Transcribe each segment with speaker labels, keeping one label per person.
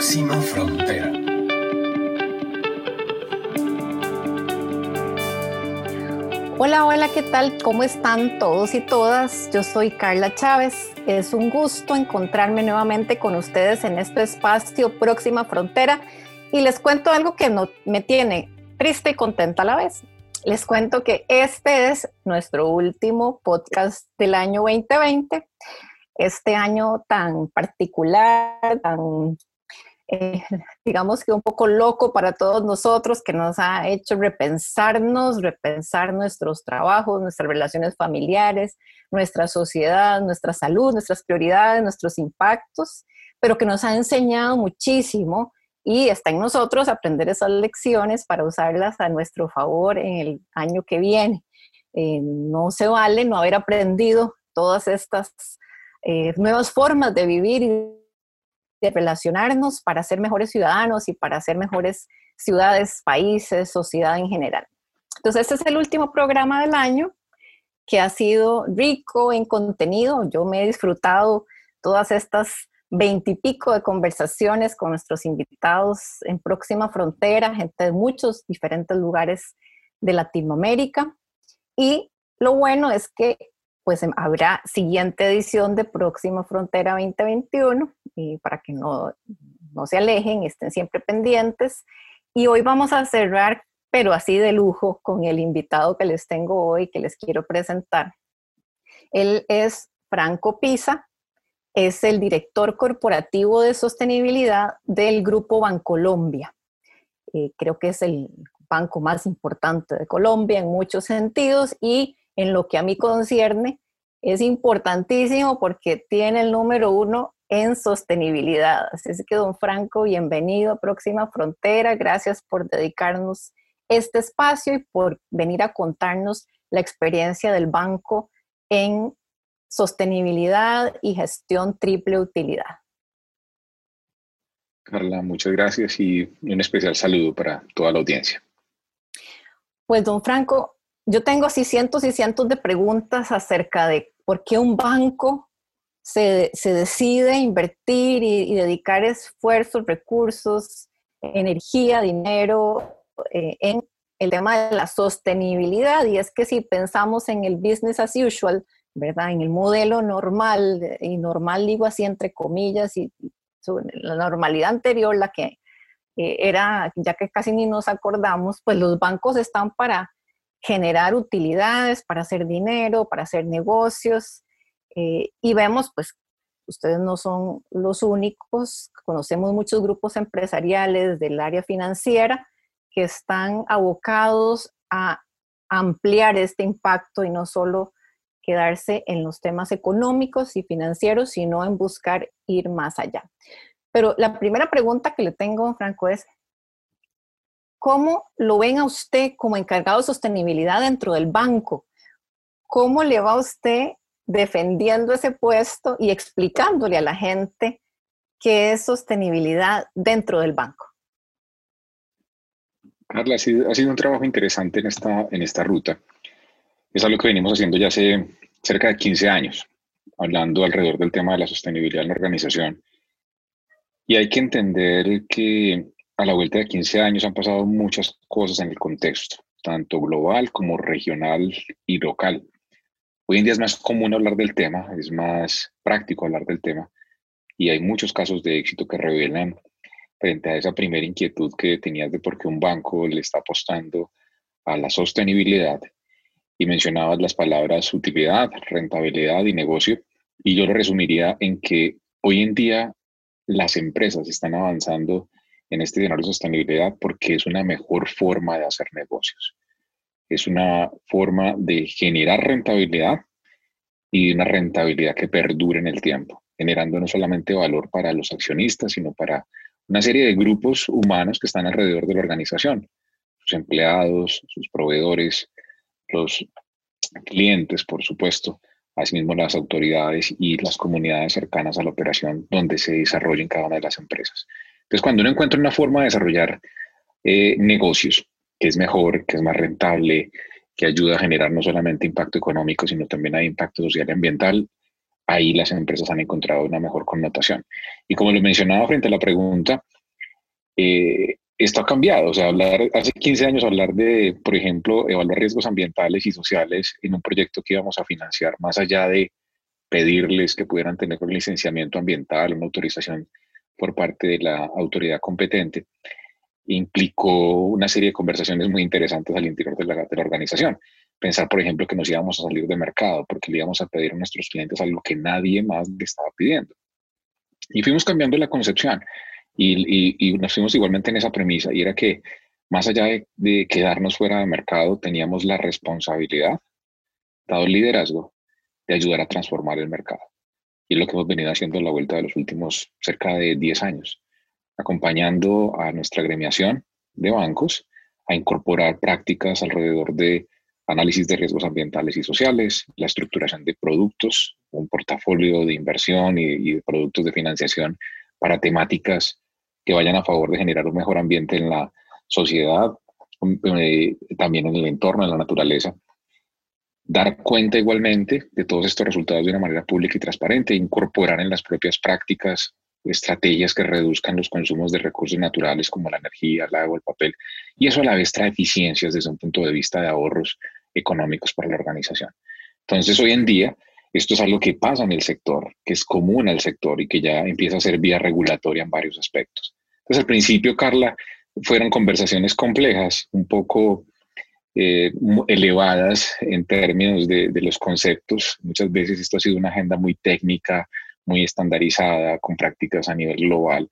Speaker 1: Próxima Frontera.
Speaker 2: Hola, hola, ¿qué tal? ¿Cómo están todos y todas? Yo soy Carla Chávez. Es un gusto encontrarme nuevamente con ustedes en este espacio Próxima Frontera y les cuento algo que me tiene triste y contenta a la vez. Les cuento que este es nuestro último podcast del año 2020 este año tan particular, tan, eh, digamos que un poco loco para todos nosotros, que nos ha hecho repensarnos, repensar nuestros trabajos, nuestras relaciones familiares, nuestra sociedad, nuestra salud, nuestras prioridades, nuestros impactos, pero que nos ha enseñado muchísimo y está en nosotros aprender esas lecciones para usarlas a nuestro favor en el año que viene. Eh, no se vale no haber aprendido todas estas eh, nuevas formas de vivir y de relacionarnos para ser mejores ciudadanos y para ser mejores ciudades, países, sociedad en general. Entonces, este es el último programa del año que ha sido rico en contenido. Yo me he disfrutado todas estas veintipico de conversaciones con nuestros invitados en Próxima Frontera, gente de muchos diferentes lugares de Latinoamérica. Y lo bueno es que pues em, habrá siguiente edición de Próxima Frontera 2021 y para que no, no se alejen, estén siempre pendientes. Y hoy vamos a cerrar, pero así de lujo, con el invitado que les tengo hoy, que les quiero presentar. Él es Franco Pisa, es el director corporativo de sostenibilidad del Grupo Bancolombia. Eh, creo que es el banco más importante de Colombia en muchos sentidos y en lo que a mí concierne, es importantísimo porque tiene el número uno en sostenibilidad. Así es que, don Franco, bienvenido a Próxima Frontera. Gracias por dedicarnos este espacio y por venir a contarnos la experiencia del banco en sostenibilidad y gestión triple utilidad.
Speaker 3: Carla, muchas gracias y un especial saludo para toda la audiencia.
Speaker 2: Pues, don Franco, yo tengo así cientos y cientos de preguntas acerca de por qué un banco se, decide invertir y, dedicar esfuerzos, recursos, energía, dinero eh, en el tema de la sostenibilidad. Y es que si pensamos en el business as usual, ¿verdad? En el modelo normal, y normal digo así entre comillas, y la normalidad anterior, la que eh, era, ya que casi ni nos acordamos, pues los bancos están para generar utilidades, para hacer dinero, para hacer negocios. Eh, y vemos, pues, ustedes no son los únicos, conocemos muchos grupos empresariales del área financiera que están abocados a ampliar este impacto y no solo quedarse en los temas económicos y financieros, sino en buscar ir más allá. Pero la primera pregunta que le tengo, Franco, es, ¿Cómo lo ven a usted como encargado de sostenibilidad dentro del banco? ¿Cómo le va a usted defendiendo ese puesto y explicándole a la gente qué es sostenibilidad dentro del banco?
Speaker 3: Carla, ha sido, un trabajo interesante en esta, en esta ruta. Es algo que venimos haciendo ya hace cerca de 15 años, hablando alrededor del tema de la sostenibilidad en la organización. Y hay que entender que a la vuelta de 15 años han pasado muchas cosas en el contexto, tanto global como regional y local. Hoy en día es más común hablar del tema, es más práctico hablar del tema y hay muchos casos de éxito que revelan frente a esa primera inquietud que tenías de por qué un banco le está apostando a la sostenibilidad y mencionabas las palabras utilidad, rentabilidad y negocio y yo lo resumiría en que hoy en día las empresas están avanzando en este dinero de sostenibilidad porque es una mejor forma de hacer negocios. Es una forma de generar rentabilidad y una rentabilidad que perdure en el tiempo, generando no solamente valor para los accionistas, sino para una serie de grupos humanos que están alrededor de la organización, sus empleados, sus proveedores, los clientes, por supuesto, asimismo las autoridades y las comunidades cercanas a la operación donde se desarrollen cada una de las empresas. Entonces, cuando uno encuentra una forma de desarrollar eh, negocios que es mejor, que es más rentable, que ayuda a generar no solamente impacto económico, sino también hay impacto social y ambiental, ahí las empresas han encontrado una mejor connotación. Y como lo mencionaba frente a la pregunta, eh, esto ha cambiado. O sea, hablar, hace 15 años hablar de, por ejemplo, evaluar riesgos ambientales y sociales en un proyecto que íbamos a financiar, más allá de pedirles que pudieran tener un licenciamiento ambiental, una autorización por parte de la autoridad competente, implicó una serie de conversaciones muy interesantes al interior de la, organización. Pensar, por ejemplo, que nos íbamos a salir de mercado porque le íbamos a pedir a nuestros clientes algo que nadie más le estaba pidiendo. Y fuimos cambiando la concepción y, nos fuimos igualmente en esa premisa y era que más allá de, de quedarnos fuera de mercado, teníamos la responsabilidad, dado el liderazgo, de ayudar a transformar el mercado. Y es lo que hemos venido haciendo a la vuelta de los últimos cerca de 10 años acompañando a nuestra gremiación de bancos a incorporar prácticas alrededor de análisis de riesgos ambientales y sociales, la estructuración de productos, un portafolio de inversión y, de productos de financiación para temáticas que vayan a favor de generar un mejor ambiente en la sociedad, eh, también en el entorno, en la naturaleza. Dar cuenta igualmente de todos estos resultados de una manera pública y transparente, incorporar en las propias prácticas estrategias que reduzcan los consumos de recursos naturales como la energía, el agua, el papel, y eso a la vez trae eficiencias desde un punto de vista de ahorros económicos para la organización. Entonces, hoy en día, esto es algo que pasa en el sector, que es común al sector y que ya empieza a ser vía regulatoria en varios aspectos. Entonces, al principio, Carla, fueron conversaciones complejas, un poco eh, elevadas en términos de, los conceptos. Muchas veces esto ha sido una agenda muy técnica, muy estandarizada, con prácticas a nivel global,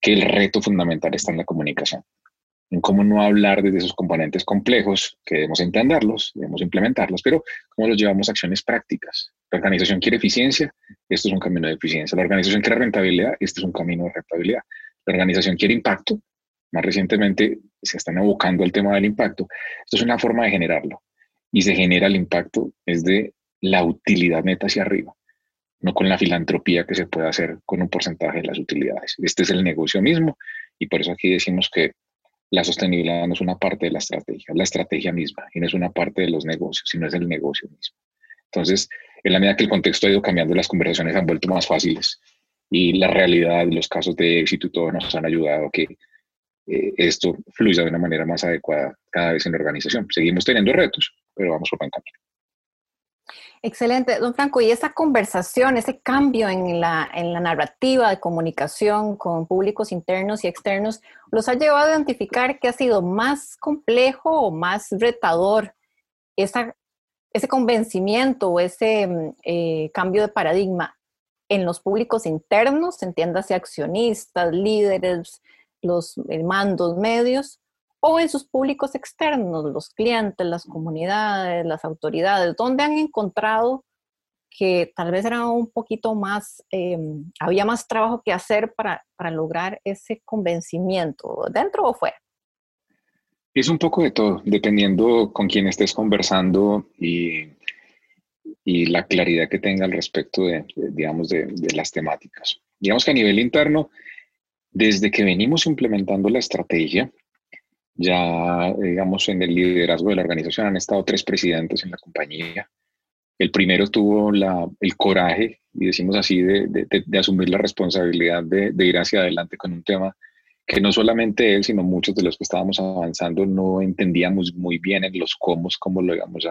Speaker 3: que el reto fundamental está en la comunicación, en cómo no hablar de esos componentes complejos, que debemos entenderlos, debemos implementarlos, pero cómo los llevamos a acciones prácticas. La organización quiere eficiencia, esto es un camino de eficiencia. La organización quiere rentabilidad, este es un camino de rentabilidad. La organización quiere impacto, más recientemente se están abocando al tema del impacto. Esto es una forma de generarlo. Y se genera el impacto desde la utilidad neta hacia arriba no con la filantropía que se puede hacer con un porcentaje de las utilidades. Este es el negocio mismo y por eso aquí decimos que la sostenibilidad no es una parte de la estrategia, es la estrategia misma y no es una parte de los negocios, sino es el negocio mismo. Entonces, en la medida que el contexto ha ido cambiando, las conversaciones han vuelto más fáciles y la realidad, los casos de éxito y todo nos han ayudado a que eh, esto fluya de una manera más adecuada cada vez en la organización. Seguimos teniendo retos, pero vamos por buen camino.
Speaker 2: Excelente, don Franco. Y esa conversación, ese cambio en la, en la narrativa de comunicación con públicos internos y externos, ¿los ha llevado a identificar que ha sido más complejo o más retador esa, ese convencimiento o ese mm, eh, cambio de paradigma en los públicos internos, entiéndase accionistas, líderes, los eh, mandos medios, o en sus públicos externos, los clientes, las comunidades, las autoridades, donde han encontrado que tal vez era un poquito más, em, había más trabajo que hacer para, para lograr ese convencimiento, dentro o fuera.
Speaker 3: Es un poco de todo, dependiendo con quién estés conversando y, y la claridad que tenga al respecto de, digamos, de, de, las temáticas. Digamos que a nivel interno, desde que venimos implementando la estrategia, ya, digamos, en el liderazgo de la organización han estado tres presidentes en la compañía. El primero tuvo el coraje, y decimos así, de, de, asumir la responsabilidad de, ir hacia adelante con un tema que no solamente él, sino muchos de los que estábamos avanzando no entendíamos muy bien en los cómo, cómo lo íbamos a,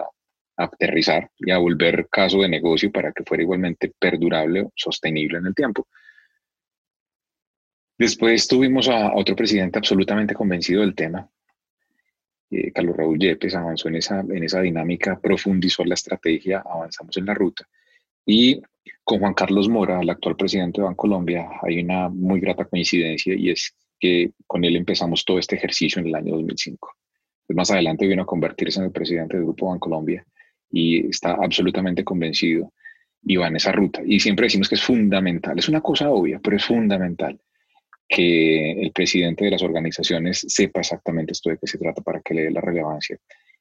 Speaker 3: a aterrizar y a volver caso de negocio para que fuera igualmente perdurable o sostenible en el tiempo. Después tuvimos a otro presidente absolutamente convencido del tema, eh, Carlos Raúl Yepes avanzó en esa, en esa dinámica, profundizó la estrategia, avanzamos en la ruta. Y con Juan Carlos Mora, el actual presidente de Bancolombia, hay una muy grata coincidencia y es que con él empezamos todo este ejercicio en el año 2005. Pues más adelante vino a convertirse en el presidente del Grupo Bancolombia y está absolutamente convencido y va en esa ruta. Y siempre decimos que es fundamental, es una cosa obvia, pero es fundamental que el presidente de las organizaciones sepa exactamente esto de qué se trata para que le dé la relevancia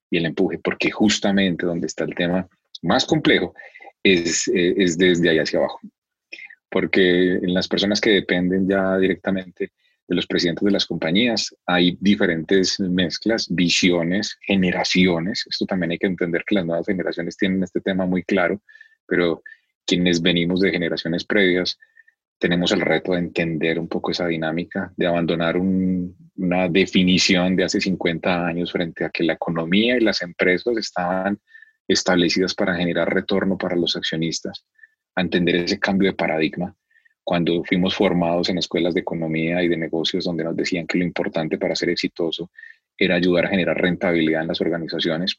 Speaker 3: y el empuje, porque justamente donde está el tema más complejo es, eh, es desde ahí hacia abajo. Porque en las personas que dependen ya directamente de los presidentes de las compañías hay diferentes mezclas, visiones, generaciones. Esto también hay que entender que las nuevas generaciones tienen este tema muy claro, pero quienes venimos de generaciones previas, tenemos el reto de entender un poco esa dinámica, de abandonar una definición de hace 50 años frente a que la economía y las empresas estaban establecidas para generar retorno para los accionistas, a entender ese cambio de paradigma. Cuando fuimos formados en escuelas de economía y de negocios donde nos decían que lo importante para ser exitoso era ayudar a generar rentabilidad en las organizaciones,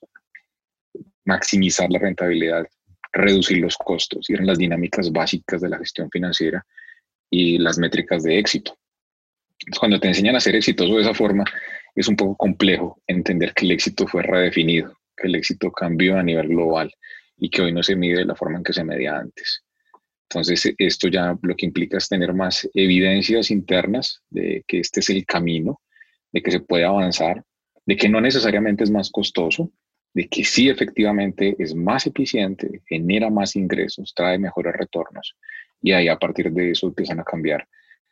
Speaker 3: maximizar la rentabilidad, reducir los costos, eran las dinámicas básicas de la gestión financiera y las métricas de éxito. cuando te enseñan a ser exitoso de esa forma, es un poco complejo entender que el éxito fue redefinido, que el éxito cambió a nivel global y que hoy no se mide de la forma en que se medía antes. Entonces, esto ya lo que implica es tener más evidencias internas de que este es el camino, de que se puede avanzar, de que no necesariamente es más costoso, de que sí efectivamente es más eficiente, genera más ingresos, trae mejores retornos y ahí a partir de eso empiezan a cambiar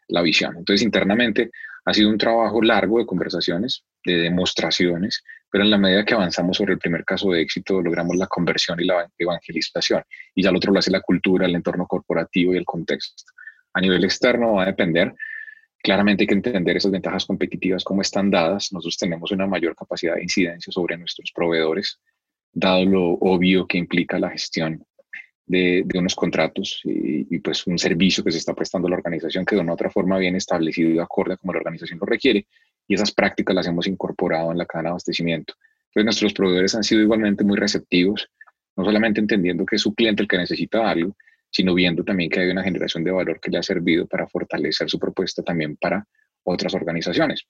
Speaker 3: la visión. Entonces internamente ha sido un trabajo largo de conversaciones, de demostraciones, pero en la medida que avanzamos sobre el primer caso de éxito logramos la conversión y la evangelización y ya el otro lo hace la cultura, el entorno corporativo y el contexto. A nivel externo va a depender Claramente hay que entender esas ventajas competitivas como están dadas. Nosotros tenemos una mayor capacidad de incidencia sobre nuestros proveedores, dado lo obvio que implica la gestión de, unos contratos y, pues un servicio que se está prestando a la organización que de una otra forma viene establecido y acorde como la organización lo requiere. Y esas prácticas las hemos incorporado en la cadena de abastecimiento. Entonces nuestros proveedores han sido igualmente muy receptivos, no solamente entendiendo que es su cliente el que necesita algo, sino viendo también que hay una generación de valor que le ha servido para fortalecer su propuesta también para otras organizaciones.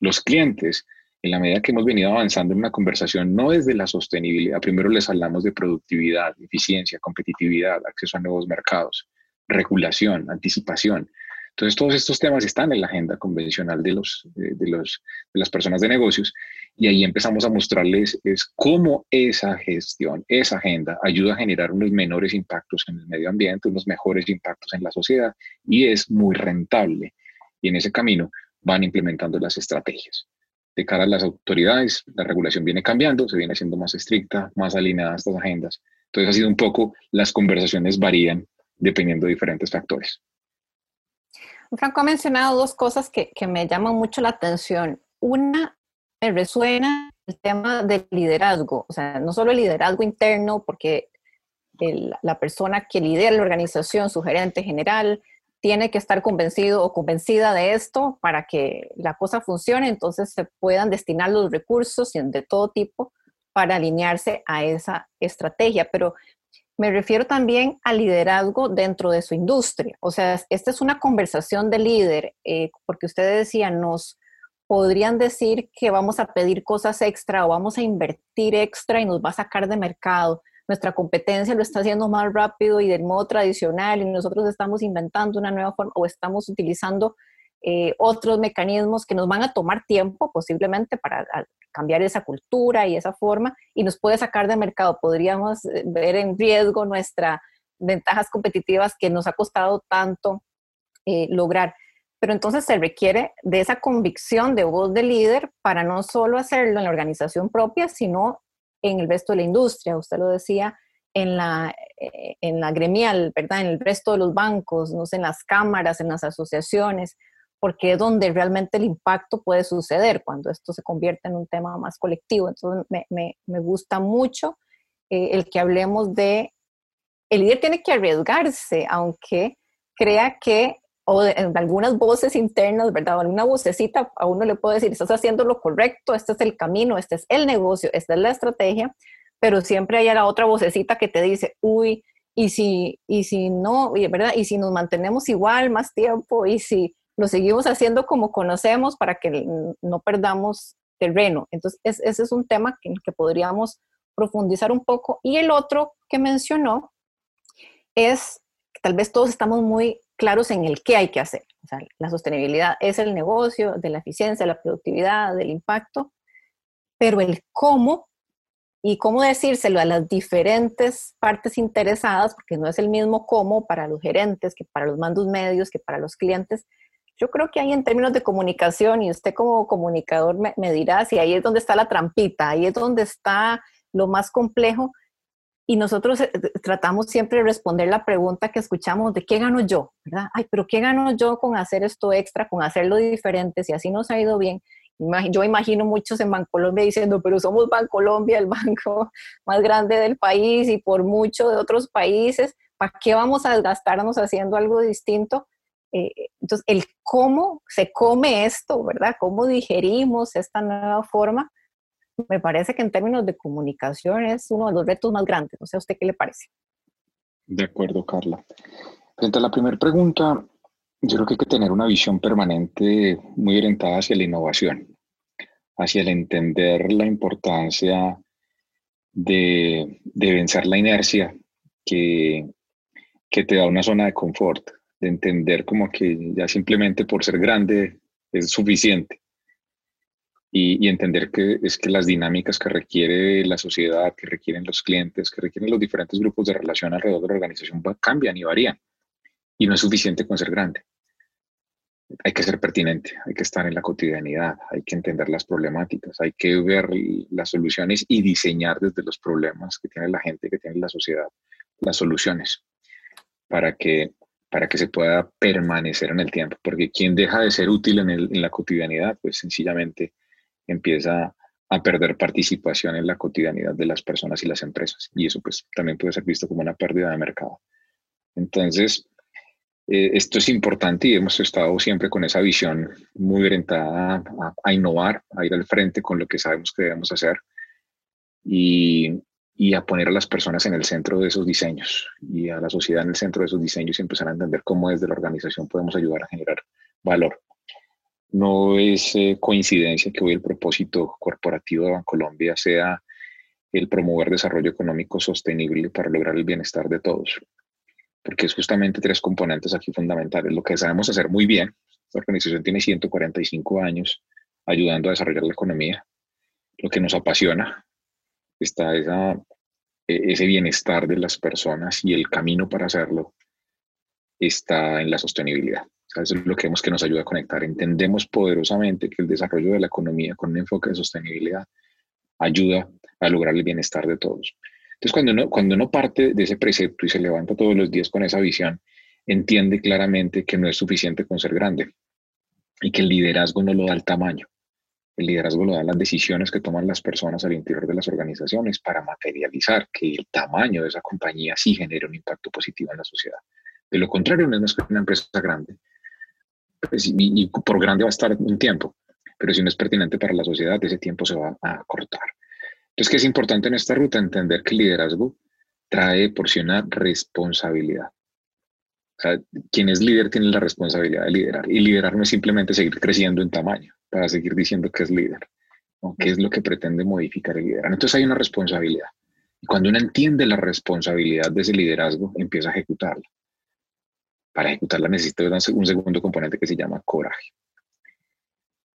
Speaker 3: Los clientes, en la medida que hemos venido avanzando en una conversación, no desde la sostenibilidad, primero les hablamos de productividad, eficiencia, competitividad, acceso a nuevos mercados, regulación, anticipación, entonces, todos estos temas están en la agenda convencional de, los, de, los, de las personas de negocios y ahí empezamos a mostrarles es cómo esa gestión, esa agenda ayuda a generar unos menores impactos en el medio ambiente, unos mejores impactos en la sociedad y es muy rentable. Y en ese camino van implementando las estrategias. De cara a las autoridades, la regulación viene cambiando, se viene haciendo más estricta, más alineada a estas agendas. Entonces, ha sido un poco, las conversaciones varían dependiendo de diferentes factores.
Speaker 2: Franco ha mencionado dos cosas que, me llaman mucho la atención. Una, me resuena el tema del liderazgo, o sea, no solo el liderazgo interno, porque la persona que lidera la organización, su gerente general, tiene que estar convencido o convencida de esto para que la cosa funcione, entonces se puedan destinar los recursos de todo tipo para alinearse a esa estrategia. Pero me refiero también al liderazgo dentro de su industria. O sea, esta es una conversación de líder, eh, porque ustedes decían, nos podrían decir que vamos a pedir cosas extra o vamos a invertir extra y nos va a sacar de mercado. Nuestra competencia lo está haciendo más rápido y del modo tradicional y nosotros estamos inventando una nueva forma o estamos utilizando eh, otros mecanismos que nos van a tomar tiempo posiblemente para cambiar esa cultura y esa forma y nos puede sacar de mercado. Podríamos eh, ver en riesgo nuestras ventajas competitivas que nos ha costado tanto eh, lograr. Pero entonces se requiere de esa convicción de voz de líder para no solo hacerlo en la organización propia, sino en el resto de la industria. Usted lo decía en la, eh, en la gremial, ¿verdad? En el resto de los bancos, no sé, en las cámaras, en las asociaciones porque es donde realmente el impacto puede suceder cuando esto se convierte en un tema más colectivo. Entonces, me, gusta mucho eh, el que hablemos de, el líder tiene que arriesgarse, aunque crea que, o en algunas voces internas, ¿verdad? O alguna vocecita a uno le puede decir, estás haciendo lo correcto, este es el camino, este es el negocio, esta es la estrategia, pero siempre hay la otra vocecita que te dice, uy, y si, y si no, ¿verdad? Y si nos mantenemos igual más tiempo, y si lo seguimos haciendo como conocemos para que no perdamos terreno. Entonces, ese es un tema en el que podríamos profundizar un poco. Y el otro que mencionó es tal vez todos estamos muy claros en el qué hay que hacer. O sea, la sostenibilidad es el negocio de la eficiencia, la productividad, del impacto, pero el cómo y cómo decírselo a las diferentes partes interesadas, porque no es el mismo cómo para los gerentes, que para los mandos medios, que para los clientes, yo creo que ahí en términos de comunicación, y usted como comunicador me, dirá si ahí es donde está la trampita, ahí es donde está lo más complejo, y nosotros eh, tratamos siempre de responder la pregunta que escuchamos de qué gano yo, ¿verdad? Ay, pero ¿qué gano yo con hacer esto extra, con hacerlo diferente? Si así nos ha ido bien. Yo imagino muchos en Bancolombia diciendo, pero somos Bancolombia, el banco más grande del país y por mucho de otros países, ¿para qué vamos a desgastarnos haciendo algo distinto? Eh, entonces, el cómo se come esto, ¿verdad? ¿Cómo digerimos esta nueva forma? Me parece que en términos de comunicación es uno de los retos más grandes. No sé a usted qué le parece.
Speaker 3: De acuerdo, Carla. Frente a la primera pregunta, yo creo que hay que tener una visión permanente muy orientada hacia la innovación, hacia el entender la importancia de, vencer la inercia que, que te da una zona de confort, de entender como que ya simplemente por ser grande es suficiente y, entender que es que las dinámicas que requiere la sociedad, que requieren los clientes, que requieren los diferentes grupos de relación alrededor de la organización cambian y varían. Y no es suficiente con ser grande. Hay que ser pertinente, hay que estar en la cotidianidad, hay que entender las problemáticas, hay que ver las soluciones y diseñar desde los problemas que tiene la gente, que tiene la sociedad, las soluciones para que, para que se pueda permanecer en el tiempo. Porque quien deja de ser útil en, en la cotidianidad, pues sencillamente empieza a perder participación en la cotidianidad de las personas y las empresas. Y eso pues también puede ser visto como una pérdida de mercado. Entonces, eh, esto es importante y hemos estado siempre con esa visión muy orientada a, innovar, a ir al frente con lo que sabemos que debemos hacer y, y, a poner a las personas en el centro de esos diseños y a la sociedad en el centro de esos diseños y empezar a entender cómo desde la organización podemos ayudar a generar valor. No es eh, coincidencia que hoy el propósito corporativo de Colombia sea el promover desarrollo económico sostenible para lograr el bienestar de todos, porque es justamente tres componentes aquí fundamentales. Lo que sabemos hacer muy bien, esta organización tiene 145 años ayudando a desarrollar la economía, lo que nos apasiona está esa, e, ese bienestar de las personas y el camino para hacerlo está en la sostenibilidad eso es lo que vemos que nos ayuda a conectar. Entendemos poderosamente que el desarrollo de la economía con un enfoque de sostenibilidad ayuda a lograr el bienestar de todos. Entonces, cuando uno, cuando uno parte de ese precepto y se levanta todos los días con esa visión, entiende claramente que no es suficiente con ser grande y que el liderazgo no lo da el tamaño. El liderazgo lo dan las decisiones que toman las personas al interior de las organizaciones para materializar que el tamaño de esa compañía sí genere un impacto positivo en la sociedad. De lo contrario, no es que una empresa grande pues, y, por grande va a estar un tiempo, pero si no es pertinente para la sociedad, ese tiempo se va a cortar. Entonces, ¿qué es importante en esta ruta? Entender que el liderazgo trae porciona responsabilidad. O sea, quien es líder tiene la responsabilidad de liderar. Y liderar no es simplemente seguir creciendo en tamaño para seguir diciendo que es líder. ¿Qué es lo que pretende modificar el liderazgo? Entonces hay una responsabilidad. Y cuando uno entiende la responsabilidad de ese liderazgo, empieza a ejecutarla para ejecutarla necesita un segundo componente que se llama coraje.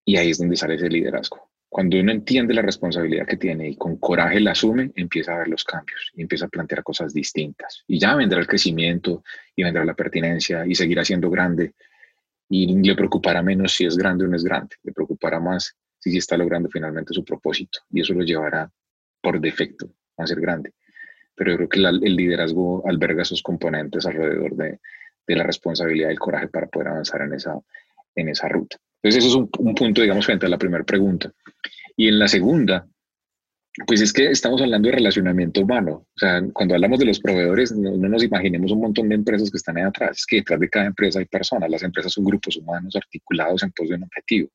Speaker 3: Y ahí es donde sale ese liderazgo. Cuando uno entiende la responsabilidad que tiene y con coraje la asume, empieza a ver los cambios y empieza a plantear cosas distintas. Y ya vendrá el crecimiento y vendrá la pertinencia y seguirá siendo grande. Y le preocupará menos si es grande o no es grande. Le preocupará más si está logrando finalmente su propósito. Y eso lo llevará por defecto a ser grande. Pero yo creo que el liderazgo alberga esos componentes alrededor de, de la responsabilidad y el coraje para poder avanzar en esa, en esa ruta. Entonces, eso es un, punto, digamos, frente a la primera pregunta. Y en la segunda, pues es que estamos hablando de relacionamiento humano. O sea, cuando hablamos de los proveedores, no, nos imaginemos un montón de empresas que están ahí atrás. Es que detrás de cada empresa hay personas. Las empresas son grupos humanos articulados en pos de un objetivo.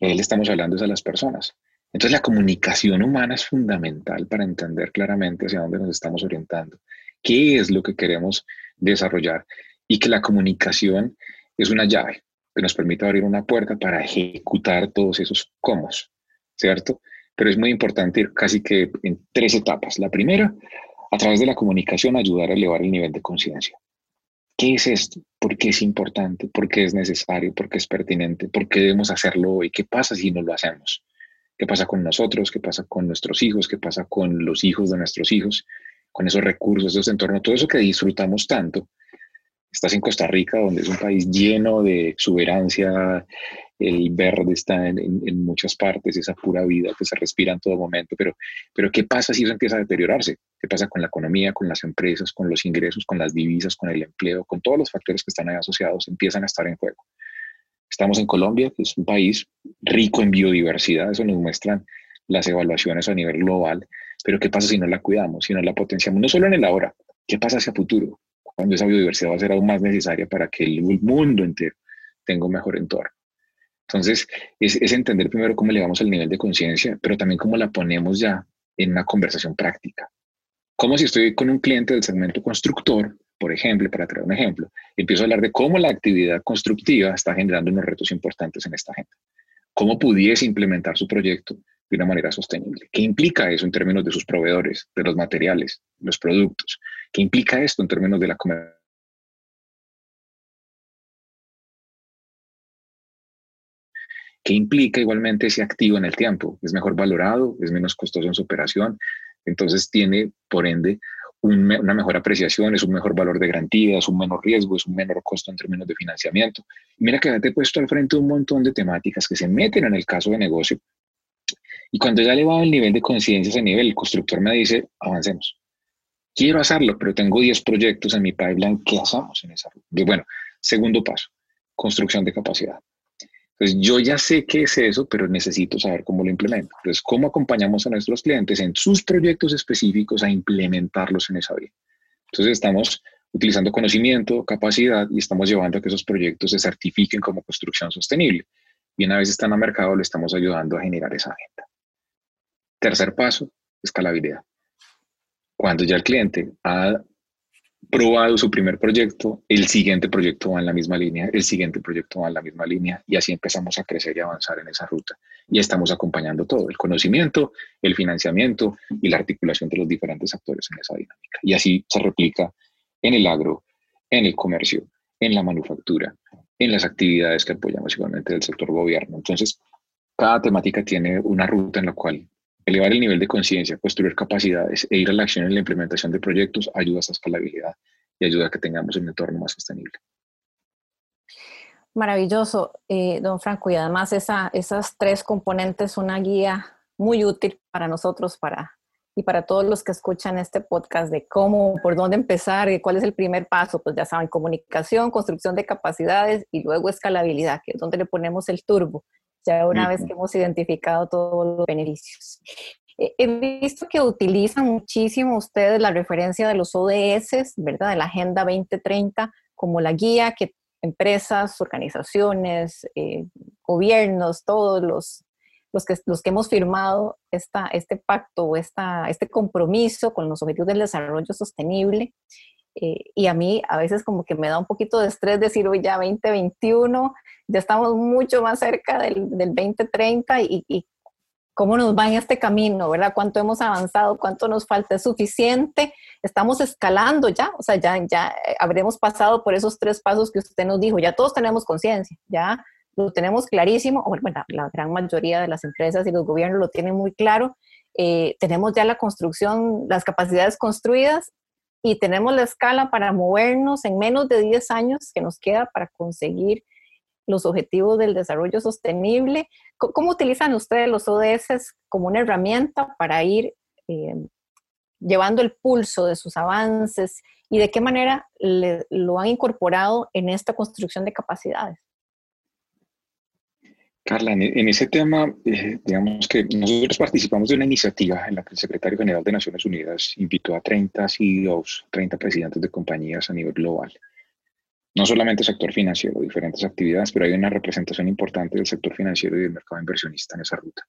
Speaker 3: Él estamos hablando de las personas. Entonces, la comunicación humana es fundamental para entender claramente hacia dónde nos estamos orientando. ¿Qué es lo que queremos desarrollar y que la comunicación es una llave que nos permite abrir una puerta para ejecutar todos esos cómo, ¿cierto? Pero es muy importante ir casi que en tres etapas. La primera, a través de la comunicación, ayudar a elevar el nivel de conciencia. ¿Qué es esto? ¿Por qué es importante? ¿Por qué es necesario? ¿Por qué es pertinente? ¿Por qué debemos hacerlo hoy? ¿Qué pasa si no lo hacemos? ¿Qué pasa con nosotros? ¿Qué pasa con nuestros hijos? ¿Qué pasa con los hijos de nuestros hijos? Con esos recursos, esos entornos, todo eso que disfrutamos tanto. Estás en Costa Rica, donde es un país lleno de exuberancia el verde está en, muchas partes, esa pura vida que se respira en todo momento, pero, pero ¿qué pasa si eso empieza a deteriorarse? ¿Qué pasa con la economía, con las empresas, con los ingresos, con las divisas, con el empleo, con todos los factores que están ahí asociados, empiezan a estar en juego? Estamos en Colombia, que es un país rico en biodiversidad, eso nos muestran las evaluaciones a nivel global, pero ¿qué pasa si no la cuidamos, si no la potenciamos? No solo en el ahora, ¿qué pasa hacia futuro? Cuando esa biodiversidad va a ser aún más necesaria para que el mundo entero tenga un mejor entorno. Entonces, es, entender primero cómo elevamos el nivel de conciencia, pero también cómo la ponemos ya en una conversación práctica. Como si estoy con un cliente del segmento constructor, por ejemplo, para traer un ejemplo, empiezo a hablar de cómo la actividad constructiva está generando unos retos importantes en esta gente. ¿Cómo pudiese implementar su proyecto de una manera sostenible? ¿Qué implica eso en términos de sus proveedores, de los materiales, los productos? ¿Qué implica esto en términos de la comercialización? ¿Qué implica igualmente ese activo en el tiempo? Es mejor valorado, es menos costoso en su operación, entonces tiene, por ende, una mejor apreciación, es un mejor valor de garantía, es un menor riesgo, es un menor costo en términos de financiamiento. Mira que te he puesto al frente un montón de temáticas que se meten en el caso de negocio. Y cuando ya elevado el nivel de conciencia, ese nivel, el constructor me dice, avancemos. Quiero hacerlo, pero tengo 10 proyectos en mi pipeline. ¿Qué hacemos en esa ruta? Bueno, segundo paso, construcción de capacidad. Entonces, yo ya sé qué es eso, pero necesito saber cómo lo implemento. Entonces, ¿cómo acompañamos a nuestros clientes en sus proyectos específicos a implementarlos en esa vía? Entonces, estamos utilizando conocimiento, capacidad y estamos llevando a que esos proyectos se certifiquen como construcción sostenible. Y una vez están a mercado, le estamos ayudando a generar esa agenda. Tercer paso, escalabilidad. Cuando ya el cliente ha probado su primer proyecto, el siguiente proyecto va en la misma línea, el siguiente proyecto va en la misma línea y así empezamos a crecer y avanzar en esa ruta. Y estamos acompañando todo, el conocimiento, el financiamiento y la articulación de los diferentes actores en esa dinámica. Y así se replica en el agro, en el comercio, en la manufactura, en las actividades que apoyamos igualmente del sector gobierno. Entonces, cada temática tiene una ruta en la cual Elevar el nivel de conciencia, construir capacidades e ir a la acción en la implementación de proyectos ayuda a esa escalabilidad y ayuda a que tengamos un entorno más sostenible.
Speaker 2: Maravilloso, eh, don Franco, y además esa, esas tres componentes, una guía muy útil para nosotros para, y para todos los que escuchan este podcast de cómo, por dónde empezar y cuál es el primer paso, pues ya saben, comunicación, construcción de capacidades y luego escalabilidad, que es donde le ponemos el turbo ya una vez que hemos identificado todos los beneficios. He visto que utilizan muchísimo ustedes la referencia de los ODS, ¿verdad? De la Agenda 2030 como la guía que empresas, organizaciones, eh, gobiernos, todos los, los, que, los que hemos firmado esta, este pacto o esta, este compromiso con los objetivos del desarrollo sostenible, eh, y a mí a veces como que me da un poquito de estrés decir, hoy ya 2021, ya estamos mucho más cerca del, del 2030 y, y, cómo nos va en este camino, ¿verdad? ¿Cuánto hemos avanzado? ¿Cuánto nos falta? ¿Es suficiente? Estamos escalando ya, o sea, ya, ya eh, habremos pasado por esos tres pasos que usted nos dijo, ya todos tenemos conciencia, ya lo tenemos clarísimo, bueno, la gran mayoría de las empresas y los gobiernos lo tienen muy claro, eh, tenemos ya la construcción, las capacidades construidas y tenemos la escala para movernos en menos de 10 años que nos queda para conseguir los objetivos del desarrollo sostenible. ¿Cómo utilizan ustedes los ODS como una herramienta para ir eh, llevando el pulso de sus avances y de qué manera lo han incorporado en esta construcción de capacidades?
Speaker 3: Carla, en, ese tema, eh, digamos que nosotros participamos de una iniciativa en la que el secretario general de Naciones Unidas invitó a 30 CEOs, 30 presidentes de compañías a nivel global. No solamente sector financiero, diferentes actividades, pero hay una representación importante del sector financiero y del mercado inversionista en esa ruta.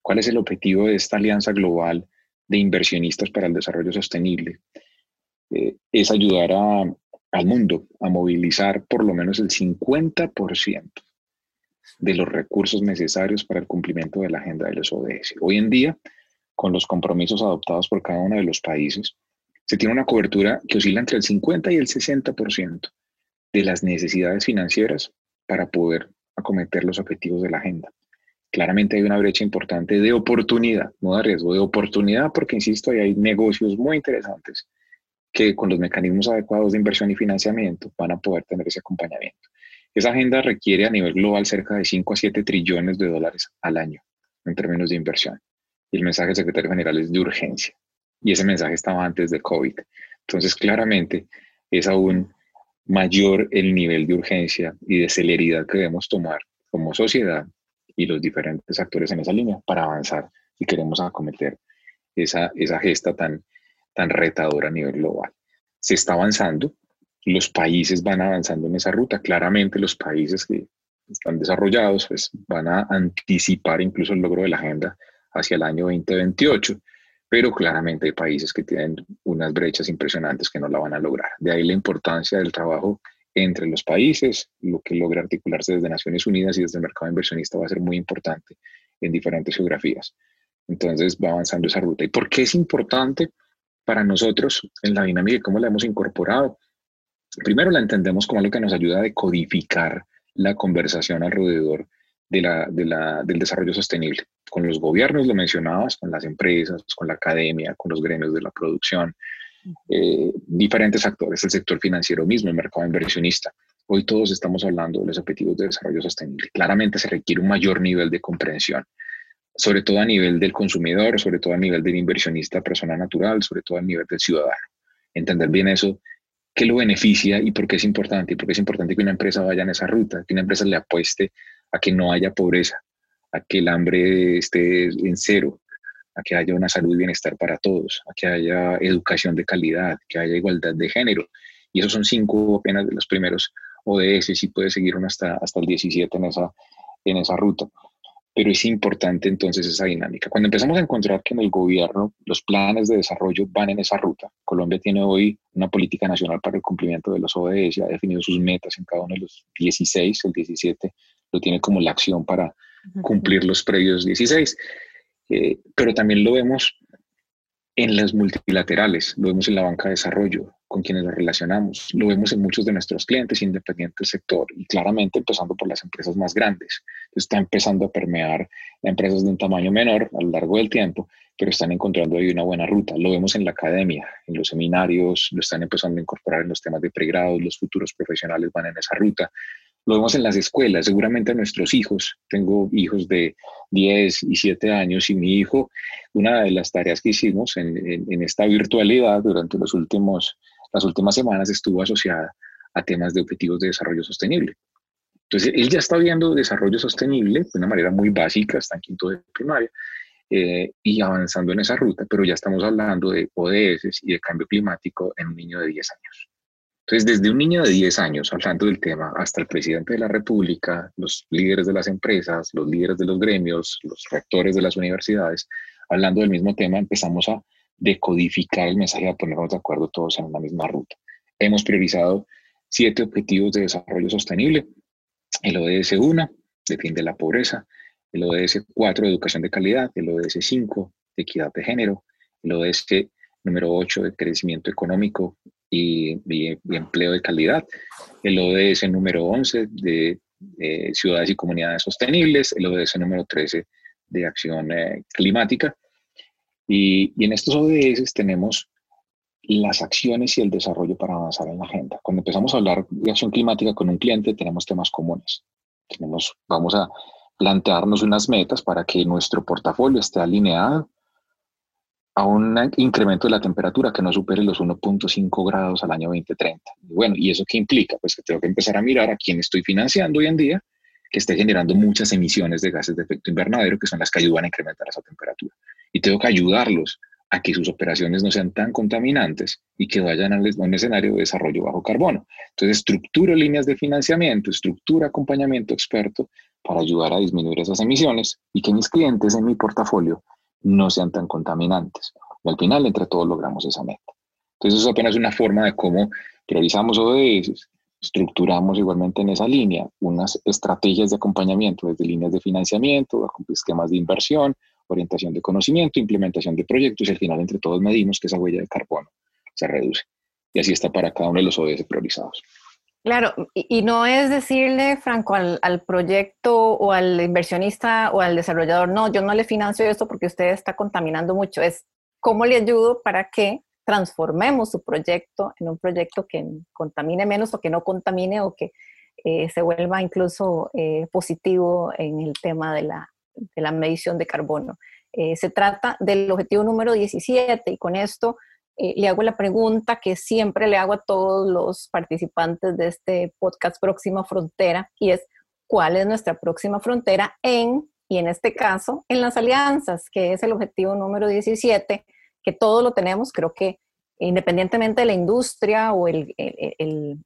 Speaker 3: ¿Cuál es el objetivo de esta alianza global de inversionistas para el desarrollo sostenible? Eh, es ayudar al mundo a movilizar por lo menos el 50% de los recursos necesarios para el cumplimiento de la agenda de los ODS. Hoy en día, con los compromisos adoptados por cada uno de los países, se tiene una cobertura que oscila entre el 50 y el 60% de las necesidades financieras para poder acometer los objetivos de la agenda. Claramente hay una brecha importante de oportunidad, no de riesgo, de oportunidad, porque, insisto, hay negocios muy interesantes que con los mecanismos adecuados de inversión y financiamiento van a poder tener ese acompañamiento. Esa agenda requiere a nivel global cerca de 5 a 7 trillones de dólares al año en términos de inversión. Y el mensaje del secretario general es de urgencia. Y ese mensaje estaba antes de COVID. Entonces, claramente, es aún mayor el nivel de urgencia y de celeridad que debemos tomar como sociedad y los diferentes actores en esa línea para avanzar si queremos acometer esa, esa gesta tan, tan retadora a nivel global. Se está avanzando, los países van avanzando en esa ruta, claramente los países que están desarrollados pues, van a anticipar incluso el logro de la agenda hacia el año 2028, pero claramente hay países que tienen unas brechas impresionantes que no la van a lograr. De ahí la importancia del trabajo entre los países, lo que logra articularse desde Naciones Unidas y desde el mercado inversionista va a ser muy importante en diferentes geografías. Entonces va avanzando esa ruta. ¿Y por qué es importante para nosotros en la dinámica y cómo la hemos incorporado? Primero la entendemos como algo que nos ayuda a decodificar la conversación alrededor de la, del desarrollo sostenible. Con los gobiernos, lo mencionabas, con las empresas, con la academia, con los gremios de la producción, eh, diferentes actores, el sector financiero mismo, el mercado inversionista. Hoy todos estamos hablando de los objetivos de desarrollo sostenible. Claramente se requiere un mayor nivel de comprensión, sobre todo a nivel del consumidor, sobre todo a nivel del inversionista, persona natural, sobre todo a nivel del ciudadano. Entender bien eso, qué lo beneficia y por qué es importante, y por qué es importante que una empresa vaya en esa ruta, que una empresa le apueste a que no haya pobreza, a que el hambre esté en cero, a que haya una salud y bienestar para todos, a que haya educación de calidad, que haya igualdad de género. Y esos son cinco apenas de los primeros ODS y puede seguir uno hasta, hasta el 17 en esa, en esa ruta. Pero es importante entonces esa dinámica. Cuando empezamos a encontrar que en el gobierno los planes de desarrollo van en esa ruta, Colombia tiene hoy una política nacional para el cumplimiento de los ODS, ha definido sus metas en cada uno de los 16, el 17 lo tiene como la acción para cumplir los previos 16. Eh, pero también lo vemos en las multilaterales, lo vemos en la banca de desarrollo, con quienes nos relacionamos, lo vemos en muchos de nuestros clientes independientes del sector y claramente empezando por las empresas más grandes. Está empezando a permear a empresas de un tamaño menor a lo largo del tiempo, pero están encontrando ahí una buena ruta. Lo vemos en la academia, en los seminarios, lo están empezando a incorporar en los temas de pregrado, los futuros profesionales van en esa ruta. Lo vemos en las escuelas, seguramente a nuestros hijos. Tengo hijos de 10 y 7 años y mi hijo, una de las tareas que hicimos en, esta virtualidad durante los últimos, las últimas semanas estuvo asociada a temas de objetivos de desarrollo sostenible. Entonces, él ya está viendo desarrollo sostenible de una manera muy básica, está en quinto de primaria, eh, y avanzando en esa ruta, pero ya estamos hablando de ODS y de cambio climático en un niño de 10 años. Entonces, desde un niño de 10 años hablando del tema hasta el presidente de la República, los líderes de las empresas, los líderes de los gremios, los rectores de las universidades, hablando del mismo tema, empezamos a decodificar el mensaje, a ponernos de acuerdo todos en una misma ruta. Hemos priorizado siete objetivos de desarrollo sostenible. El ODS 1, de fin de la pobreza. El ODS 4, educación de calidad. El ODS 5, de equidad de género. El ODS número 8, de crecimiento económico y, empleo de calidad, el ODS número 11 de, ciudades y comunidades sostenibles, el ODS número 13 de acción eh, climática. Y, en estos ODS tenemos las acciones y el desarrollo para avanzar en la agenda. Cuando empezamos a hablar de acción climática con un cliente, tenemos temas comunes. Tenemos, vamos a plantearnos unas metas para que nuestro portafolio esté alineado a un incremento de la temperatura que no supere los 1.5 grados al año 2030. bueno, ¿y eso qué implica? Pues que tengo que empezar a mirar a quién estoy financiando hoy en día que esté generando muchas emisiones de gases de efecto invernadero, que son las que ayudan a incrementar esa temperatura. Y tengo que ayudarlos a que sus operaciones no sean tan contaminantes y que vayan a un escenario de desarrollo bajo carbono. Entonces, estructuro líneas de financiamiento, estructura acompañamiento experto para ayudar a disminuir esas emisiones y que mis clientes en mi portafolio no sean tan contaminantes. Y al final, entre todos, logramos esa meta. Entonces, eso es apenas una forma de cómo priorizamos ODS, estructuramos igualmente en esa línea unas estrategias de acompañamiento, desde líneas de financiamiento, esquemas de inversión, orientación de conocimiento, implementación de proyectos y al final entre todos medimos que esa huella de carbono se reduce. Y así está para cada uno de los ODS priorizados.
Speaker 2: Claro, y, no es decirle, Franco, al, proyecto o al inversionista o al desarrollador, no, yo no le financio esto porque usted está contaminando mucho, es cómo le ayudo para que transformemos su proyecto en un proyecto que contamine menos o que no contamine o que eh, se vuelva incluso eh, positivo en el tema de la, de la medición de carbono. se trata del objetivo número 17 y con esto le hago la pregunta que siempre le hago a todos los participantes de este podcast Próxima Frontera y es, ¿cuál es nuestra próxima frontera en, y en este caso, en las alianzas, que es el objetivo número 17, que todos lo tenemos, creo que independientemente de la industria o el,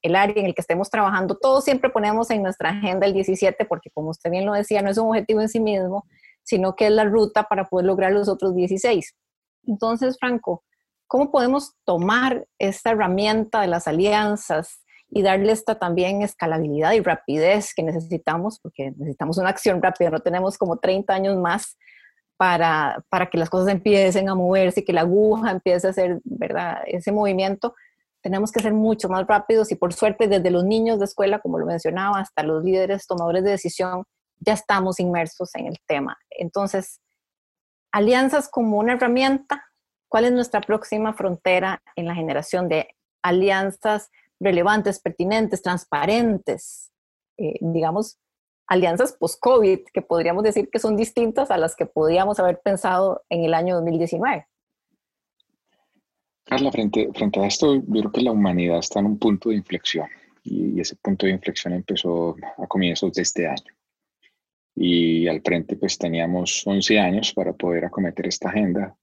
Speaker 2: área en el que estemos trabajando, todos siempre ponemos en nuestra agenda el 17 porque como usted bien lo decía, no es un objetivo en sí mismo, sino que es la ruta para poder lograr los otros 16. Entonces, Franco, ¿cómo podemos tomar esta herramienta de las alianzas y darle esta también escalabilidad y rapidez que necesitamos? Porque necesitamos una acción rápida, no tenemos como 30 años más para, para, que las cosas empiecen a moverse y que la aguja empiece a hacer, ¿verdad? Ese movimiento, tenemos que ser mucho más rápidos y por suerte desde los niños de escuela, como lo mencionaba, hasta los líderes tomadores de decisión, ya estamos inmersos en el tema. Entonces, alianzas como una herramienta, ¿cuál es nuestra próxima frontera en la generación de alianzas relevantes, pertinentes, transparentes? Eh, digamos, alianzas post-COVID, que podríamos decir que son distintas a las que podríamos haber pensado en el año 2019.
Speaker 3: Carla, frente, frente a esto, yo creo que la humanidad está en un punto de inflexión y, ese punto de inflexión empezó a comienzos de este año. Y al frente pues teníamos 11 años para poder acometer esta agenda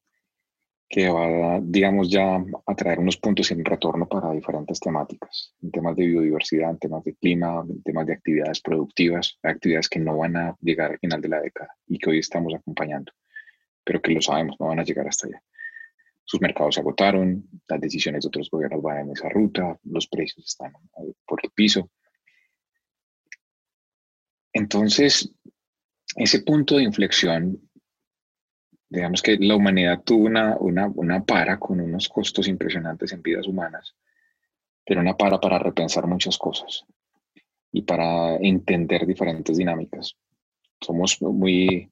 Speaker 3: que va, digamos, ya a traer unos puntos en retorno para diferentes temáticas, en temas de biodiversidad, en temas de clima, en temas de actividades productivas, actividades que no van a llegar al final de la década y que hoy estamos acompañando, pero que lo sabemos, no van a llegar hasta allá. Sus mercados se agotaron, las decisiones de otros gobiernos van en esa ruta, los precios están por el piso. Entonces, ese punto de inflexión digamos que la humanidad tuvo una, una, una, para con unos costos impresionantes en vidas humanas, pero una para para repensar muchas cosas y para entender diferentes dinámicas. Somos muy,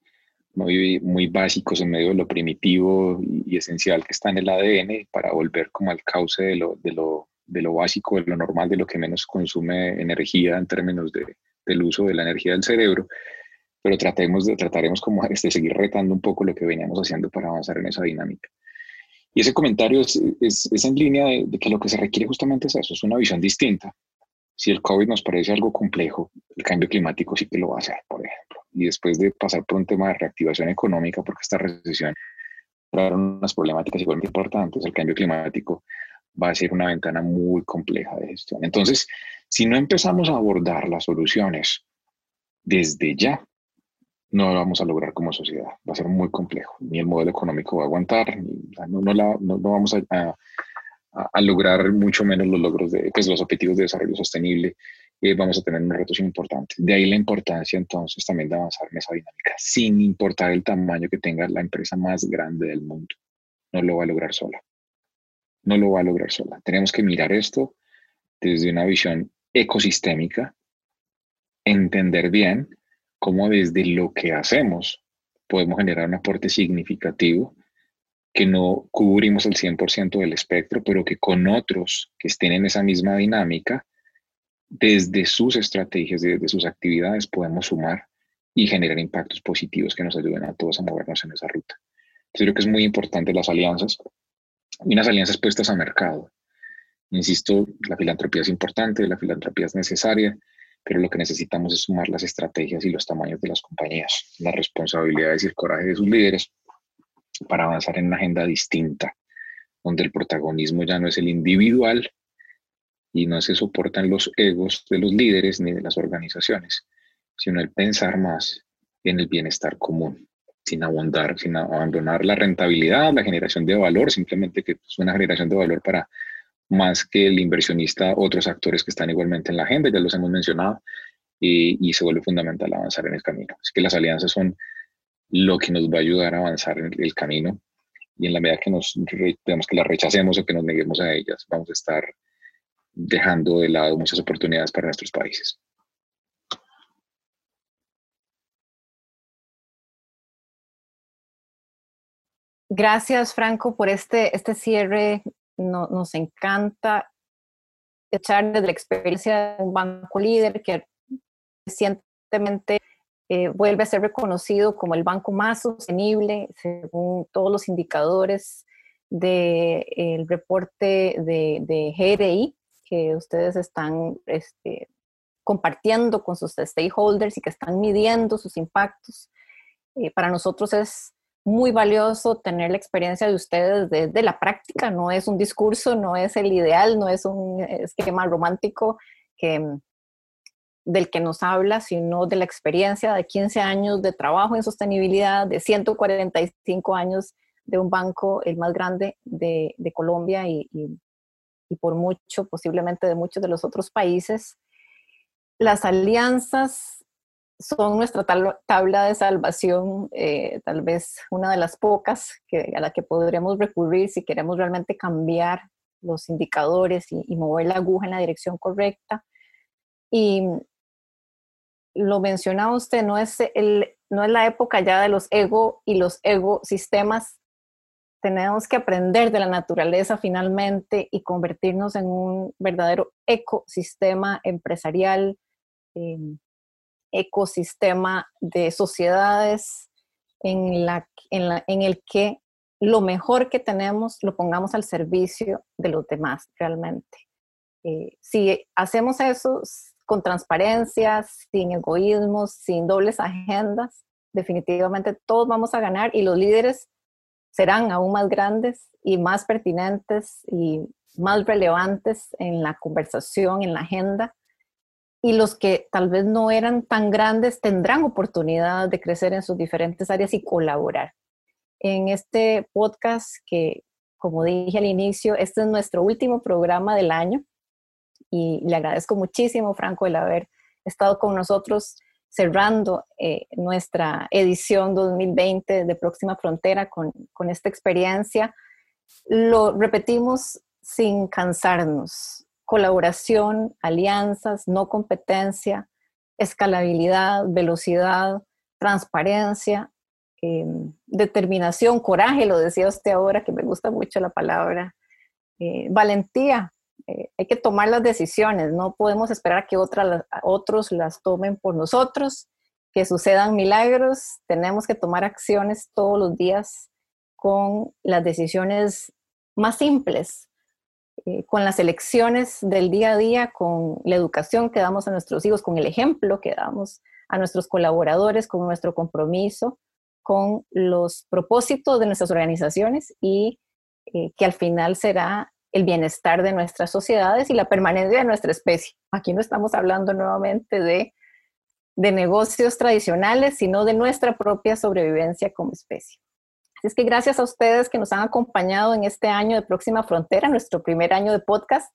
Speaker 3: muy, muy básicos en medio de lo primitivo y, esencial que está en el ADN para volver como al cauce de lo, de lo, de lo básico, de lo normal, de lo que menos consume energía en términos de, del uso de la energía del cerebro pero tratemos de, trataremos como de seguir retando un poco lo que veníamos haciendo para avanzar en esa dinámica. Y ese comentario es, es, en línea de, que lo que se requiere justamente es eso, es una visión distinta. Si el COVID nos parece algo complejo, el cambio climático sí que lo va a hacer, por ejemplo. Y después de pasar por un tema de reactivación económica, porque esta recesión trae unas problemáticas igualmente importantes, el cambio climático va a ser una ventana muy compleja de gestión. Entonces, si no empezamos a abordar las soluciones desde ya, no lo vamos a lograr como sociedad. Va a ser muy complejo. Ni el modelo económico va a aguantar, no, no, vamos a, a, lograr mucho menos los logros de pues, los objetivos de desarrollo sostenible. Eh, vamos a tener unos retos importantes. De ahí la importancia entonces también de avanzar en esa dinámica, sin importar el tamaño que tenga la empresa más grande del mundo. No lo va a lograr sola. No lo va a lograr sola. Tenemos que mirar esto desde una visión ecosistémica, entender bien cómo desde lo que hacemos podemos generar un aporte significativo que no cubrimos el 100% del espectro, pero que con otros que estén en esa misma dinámica, desde sus estrategias, desde sus actividades, podemos sumar y generar impactos positivos que nos ayuden a todos a movernos en esa ruta. Yo creo que es muy importante las alianzas y unas alianzas puestas a mercado. Insisto, la filantropía es importante, la filantropía es necesaria, pero lo que necesitamos es sumar las estrategias y los tamaños de las compañías, las responsabilidades y el coraje de sus líderes para avanzar en una agenda distinta, donde el protagonismo ya no es el individual y no se soportan los egos de los líderes ni de las organizaciones, sino el pensar más en el bienestar común, sin abundar, sin abandonar la rentabilidad, la generación de valor, simplemente que es una generación de valor para más que el inversionista, otros actores que están igualmente en la agenda, ya los hemos mencionado, y, se vuelve fundamental avanzar en el camino. Así que las alianzas son lo que nos va a ayudar a avanzar en el camino y en la medida que nos digamos que las rechacemos o que nos neguemos a ellas, vamos a estar dejando de lado muchas oportunidades para nuestros países.
Speaker 2: Gracias, Franco, por este, este cierre nos encanta echar desde la experiencia de un banco líder que recientemente eh, vuelve a ser reconocido como el banco más sostenible según todos los indicadores del reporte de, de, que ustedes están este, compartiendo con sus stakeholders y que están midiendo sus impactos. Eh, para nosotros es muy valioso tener la experiencia de ustedes desde la práctica, no es un discurso, no es el ideal, no es un esquema romántico que, del que nos habla, sino de la experiencia de 15 años de trabajo en sostenibilidad, de 145 años de un banco, el más grande de, Colombia y, y por mucho, posiblemente de muchos de los otros países. Las alianzas son nuestra tabla de salvación, eh, tal vez una de las pocas que, a la que podremos recurrir si queremos realmente cambiar los indicadores y, mover la aguja en la dirección correcta. Y lo mencionaba usted, no es, el, no es la época ya de los ego y los ego-sistemas. Tenemos que aprender de la naturaleza finalmente y convertirnos en un verdadero ecosistema empresarial, eh, ecosistema de sociedades en, la, en, el que lo mejor que tenemos lo pongamos al servicio de los demás realmente. Eh, si hacemos eso con transparencia, sin egoísmos, sin dobles agendas, definitivamente todos vamos a ganar y los líderes serán aún más grandes y más pertinentes y más relevantes en la conversación, en la agenda, y los que tal vez no eran tan grandes tendrán oportunidad de crecer en sus diferentes áreas y colaborar. En este podcast que, como dije al inicio, este es nuestro último programa del año y le agradezco muchísimo, Franco, el haber estado con nosotros cerrando eh, nuestra edición 2020 de Próxima Frontera con, con esta experiencia. Lo repetimos sin cansarnos colaboración, alianzas, no competencia, escalabilidad, velocidad, transparencia, em, determinación, coraje, lo decía usted ahora, que me gusta mucho la palabra, eh, valentía. Eh, hay que tomar las decisiones, no podemos esperar que otros las tomen por nosotros, que sucedan milagros, tenemos que tomar acciones todos los días con las decisiones más simples, eh, con las elecciones del día a día, con la educación que damos a nuestros hijos, con el ejemplo que damos a nuestros colaboradores, con nuestro compromiso, con los propósitos de nuestras organizaciones y eh, que al final será el bienestar de nuestras sociedades y la permanencia de nuestra especie. Aquí no estamos hablando nuevamente de, de negocios tradicionales, sino de nuestra propia sobrevivencia como especie. Así es que gracias a ustedes que nos han acompañado en este año de Próxima Frontera, nuestro primer año de podcast.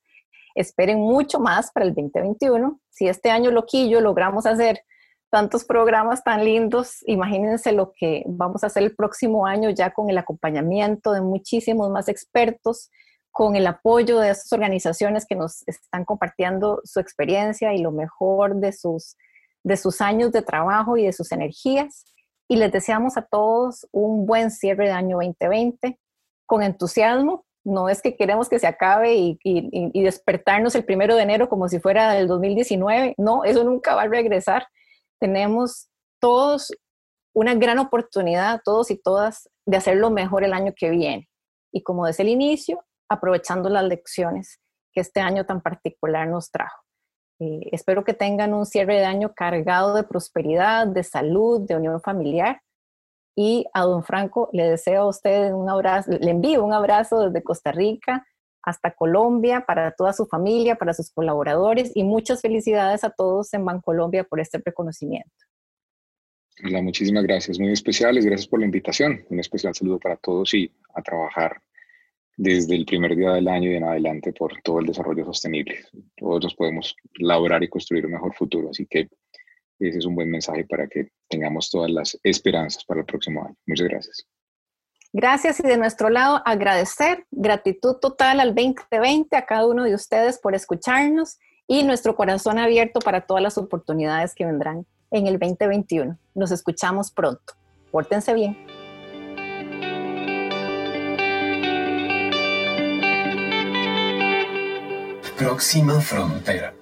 Speaker 2: Esperen mucho más para el 2021. Si este año loquillo logramos hacer tantos programas tan lindos, imagínense lo que vamos a hacer el próximo año ya con el acompañamiento de muchísimos más expertos, con el apoyo de esas organizaciones que nos están compartiendo su experiencia y lo mejor de sus, de sus años de trabajo y de sus energías y les deseamos a todos un buen cierre de año 2020 con entusiasmo. No es que queremos que se acabe y, despertarnos el primero de enero como si fuera el 2019. No, eso nunca va a regresar. Tenemos todos una gran oportunidad, todos y todas, de hacerlo mejor el año que viene. Y como desde el inicio, aprovechando las lecciones que este año tan particular nos trajo. Eh, espero que tengan un cierre de año cargado de prosperidad, de salud, de unión familiar. Y a don Franco le deseo a usted un abrazo, le envío un abrazo desde Costa Rica hasta Colombia, para toda su familia, para sus colaboradores y muchas felicidades a todos en Bancolombia por este reconocimiento.
Speaker 3: Hola, muchísimas gracias, muy especiales, gracias por la invitación. Un especial saludo para todos y a trabajar desde el primer día del año y en adelante por todo el desarrollo sostenible. Todos podemos lograr y construir un mejor futuro, así que ese es un buen mensaje para que tengamos todas las esperanzas para el próximo año. Muchas gracias.
Speaker 2: Gracias y de nuestro lado agradecer, gratitud total al 2020, a cada uno de ustedes por escucharnos y nuestro corazón abierto para todas las oportunidades que vendrán en el 2021. Nos escuchamos pronto. Pórtense bien.
Speaker 1: Próxima frontera.